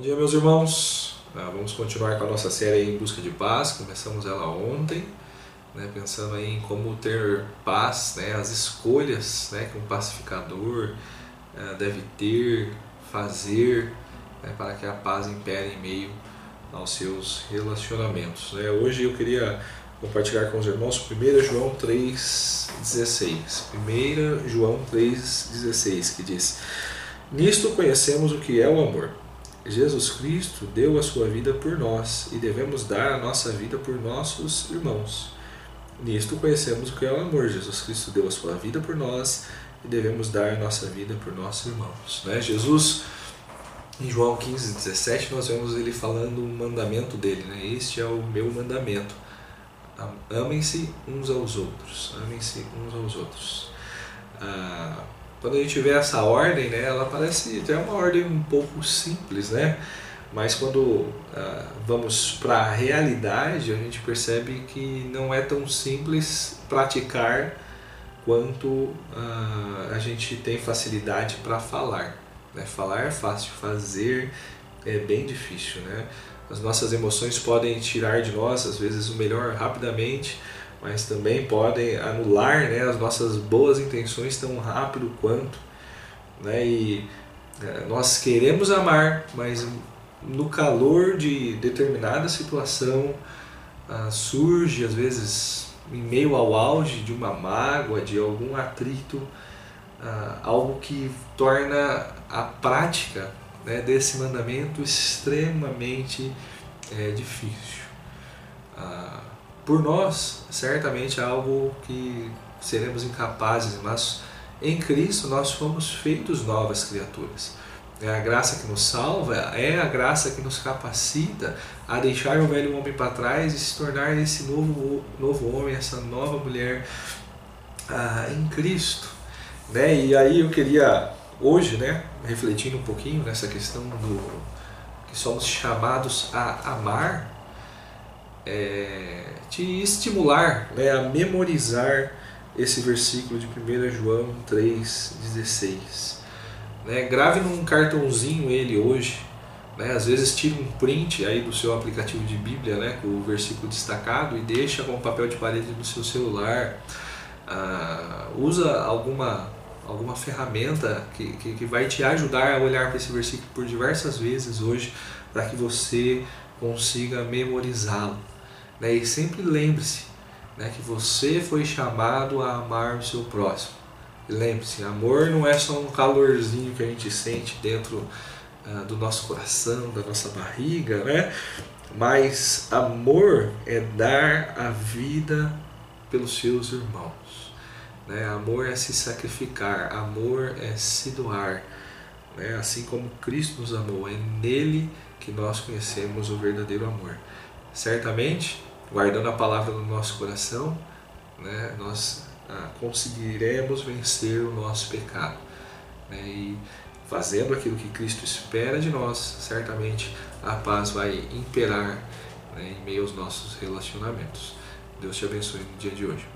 dia, meus irmãos. Ah, vamos continuar com a nossa série em busca de paz. Começamos ela ontem, né, pensando em como ter paz, né, as escolhas né, que um pacificador uh, deve ter, fazer, né, para que a paz impere em meio aos seus relacionamentos. Né. Hoje eu queria compartilhar com os irmãos 1 João 3,16. 1 João 3,16 que diz: Nisto conhecemos o que é o amor Jesus Cristo deu a sua vida por nós e devemos dar a nossa vida por nossos irmãos. Nisto conhecemos o que é o amor. Jesus Cristo deu a sua vida por nós e devemos dar a nossa vida por nossos irmãos. Né? Jesus, em João 15, 17, nós vemos ele falando o mandamento dele. Né? Este é o meu mandamento. Amem-se uns aos outros. Amem-se uns aos outros. Ah, quando a gente vê essa ordem, né, ela parece até uma ordem um pouco simples, né? Mas quando uh, vamos para a realidade, a gente percebe que não é tão simples praticar quanto uh, a gente tem facilidade para falar. Né? Falar é fácil, fazer é bem difícil. Né? As nossas emoções podem tirar de nós, às vezes, o melhor rapidamente, mas também podem anular né, as nossas boas intenções tão rápido quanto. Né, e é, nós queremos amar, mas no calor de determinada situação ah, surge, às vezes, em meio ao auge de uma mágoa, de algum atrito, ah, algo que torna a prática né, desse mandamento extremamente é, difícil. Ah, por nós, certamente é algo que seremos incapazes, mas em Cristo nós fomos feitos novas criaturas. É a graça que nos salva, é a graça que nos capacita a deixar o velho homem para trás e se tornar esse novo, novo homem, essa nova mulher ah, em Cristo. Né? E aí eu queria, hoje, né, refletindo um pouquinho nessa questão do que somos chamados a amar, é, te estimular né, a memorizar esse versículo de 1 João 3,16. Né, grave num cartãozinho ele hoje. Né, às vezes tira um print aí do seu aplicativo de Bíblia né, com o versículo destacado e deixa com papel de parede no seu celular. Ah, usa alguma, alguma ferramenta que, que, que vai te ajudar a olhar para esse versículo por diversas vezes hoje para que você consiga memorizá-lo. Né? E sempre lembre-se né, que você foi chamado a amar o seu próximo. lembre-se, amor não é só um calorzinho que a gente sente dentro uh, do nosso coração, da nossa barriga, né? Mas amor é dar a vida pelos seus irmãos. Né? Amor é se sacrificar, amor é se doar. Né? Assim como Cristo nos amou, é nele que nós conhecemos o verdadeiro amor. Certamente, guardando a palavra no nosso coração, né, nós ah, conseguiremos vencer o nosso pecado. Né, e fazendo aquilo que Cristo espera de nós, certamente a paz vai imperar né, em meio aos nossos relacionamentos. Deus te abençoe no dia de hoje.